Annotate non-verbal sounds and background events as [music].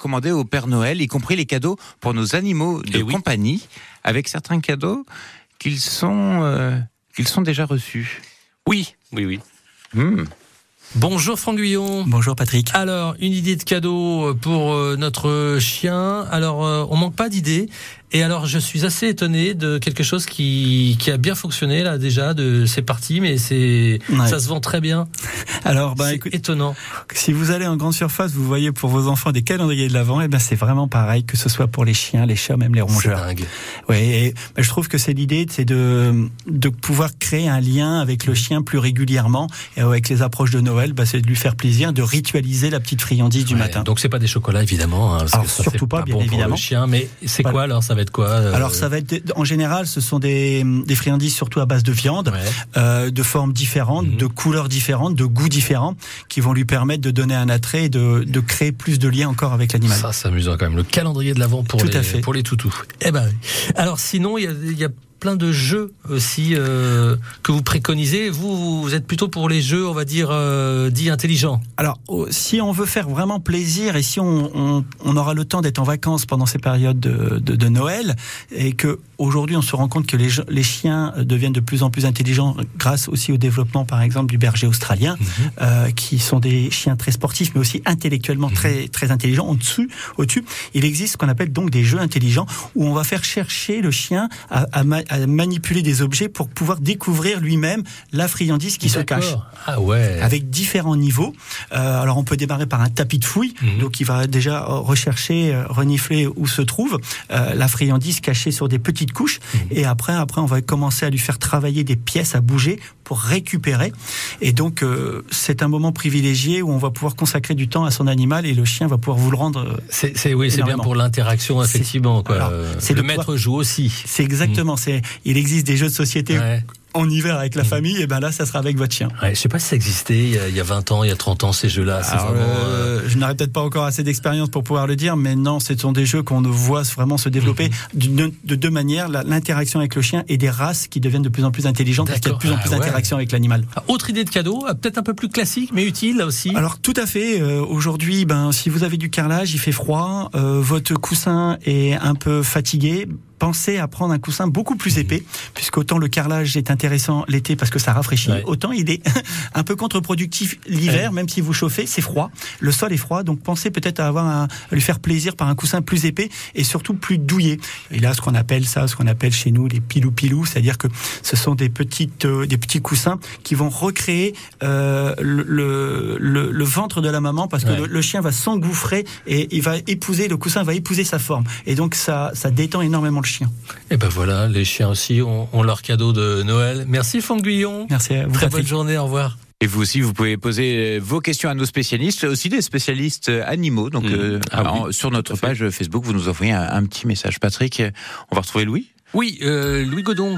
commander au Père Noël, y compris les cadeaux pour nos animaux de Eh oui. compagnie, avec certains cadeaux qu'ils sont, euh, qu'ils sont déjà reçus. Oui, oui, oui. Hmm. Bonjour Franck Guyon. Bonjour Patrick. Alors, une idée de cadeau pour euh, notre chien. Alors, euh, on manque pas d'idées. Et alors, je suis assez étonné de quelque chose qui, qui a bien fonctionné là déjà. De c'est parti, mais c'est Ouais. ça se vend très bien. Alors, bah, écoute, étonnant. si vous allez en grande surface, vous voyez pour vos enfants des calendriers de l'avant, et ben c'est vraiment pareil, que ce soit pour les chiens, les chats, même les rongeurs. dingue. Ouais, et, bah, je trouve que c'est l'idée, c'est de de pouvoir créer un lien avec le chien plus régulièrement, et avec les approches de Noël, bah, c'est de lui faire plaisir, de ritualiser la petite friandise du Ouais, matin. Donc c'est pas des chocolats évidemment. hein, parce Alors, que ça, surtout c'est pas, bien bon pour évidemment. le chien, mais c'est Voilà. quoi alors Ça va être quoi euh, Alors ça va être en général, ce sont des, des friandises surtout à base de viande, ouais. euh, de formes différentes, Mhm. de couleurs différentes, de goûts différents, qui vont lui permettre de donner un attrait et de, de créer plus de liens encore avec l'animal. Ça, c'est amusant quand même. Le calendrier de l'avant pour Tout les à fait. pour les toutous. Eh ben, oui. alors sinon, il y a, il y a plein de jeux aussi euh, que vous préconisez. Vous, vous êtes plutôt pour les jeux, on va dire, euh, dits intelligents. Alors, oh, si on veut faire vraiment plaisir et si on, on, on aura le temps d'être en vacances pendant ces périodes de, de, de Noël et que aujourd'hui on se rend compte que les, chiens deviennent de plus en plus intelligents grâce aussi au développement, par exemple, du berger australien, euh, qui sont des chiens très sportifs, mais aussi intellectuellement très très intelligents. En dessus, au-dessus, il existe ce qu'on appelle donc des jeux intelligents où on va faire chercher le chien à, à manipuler des objets pour pouvoir découvrir lui-même la friandise qui se cache. Ah ouais. avec différents niveaux. Euh, alors on peut démarrer par un tapis de fouille, Mhm. donc il va déjà euh, rechercher, euh, renifler où se trouve euh, la friandise cachée sur des petites couches, Mhm. et après après on va commencer à lui faire travailler des pièces à bouger pour récupérer. Et donc euh, c'est un moment privilégié où on va pouvoir consacrer du temps à son animal et le chien va pouvoir vous le rendre. euh, C'est, c'est- oui, c'est bien pour l'interaction, C'est- effectivement. Quoi. alors, c'est le maître pouvoir- joue aussi. C'est exactement. C'est il existe des jeux de société Ouais. En hiver avec la famille, et ben là ça sera avec votre chien. Ouais, je sais pas si ça existait il y, a, il y a 20 ans, il y a 30 ans, ces jeux-là. Vraiment, euh, euh, je n'aurais peut-être pas encore assez d'expérience pour pouvoir le dire, mais non, ce sont des jeux qu'on voit vraiment se développer Mhm. d'une- de deux manières l'interaction avec le chien et des races qui deviennent de plus en plus intelligentes parce qu'il y a de plus en plus Ah ouais. d'interaction avec l'animal. Ah, Autre idée de cadeau, euh, peut-être un peu plus classique, mais utile là aussi. Alors tout à fait. euh, Aujourd'hui, ben si vous avez du carrelage, il fait froid, euh, votre coussin est un peu fatigué. Pensez à prendre un coussin beaucoup plus épais, puisqu'autant le carrelage est intéressant l'été parce que ça rafraîchit, Ouais. autant il est [laughs] un peu contre-productif l'hiver, même si vous chauffez, c'est froid. Le sol est froid, donc pensez peut-être à avoir un, à lui faire plaisir par un coussin plus épais et surtout plus douillet. Il a ce qu'on appelle ça, ce qu'on appelle chez nous les pilou-pilou, c'est-à-dire que ce sont des petites, euh, des petits coussins qui vont recréer euh, le, le, le- le ventre de la maman parce que Ouais. le, le chien va s'engouffrer et il va épouser, le coussin va épouser sa forme. Et donc ça, ça détend énormément le chien. Et ben voilà, les chiens aussi ont, ont leur cadeau de Noël. Merci Franck Guyon. Merci à vous. Très Patrick. bonne journée, au revoir. Et vous aussi, vous pouvez poser euh, vos questions à nos spécialistes, aussi des spécialistes euh, animaux. Donc, Mmh. euh, Ah oui, sur notre page Facebook, vous nous envoyez un, un petit message. Patrick, on va retrouver Louis Oui, euh, Louis Godon.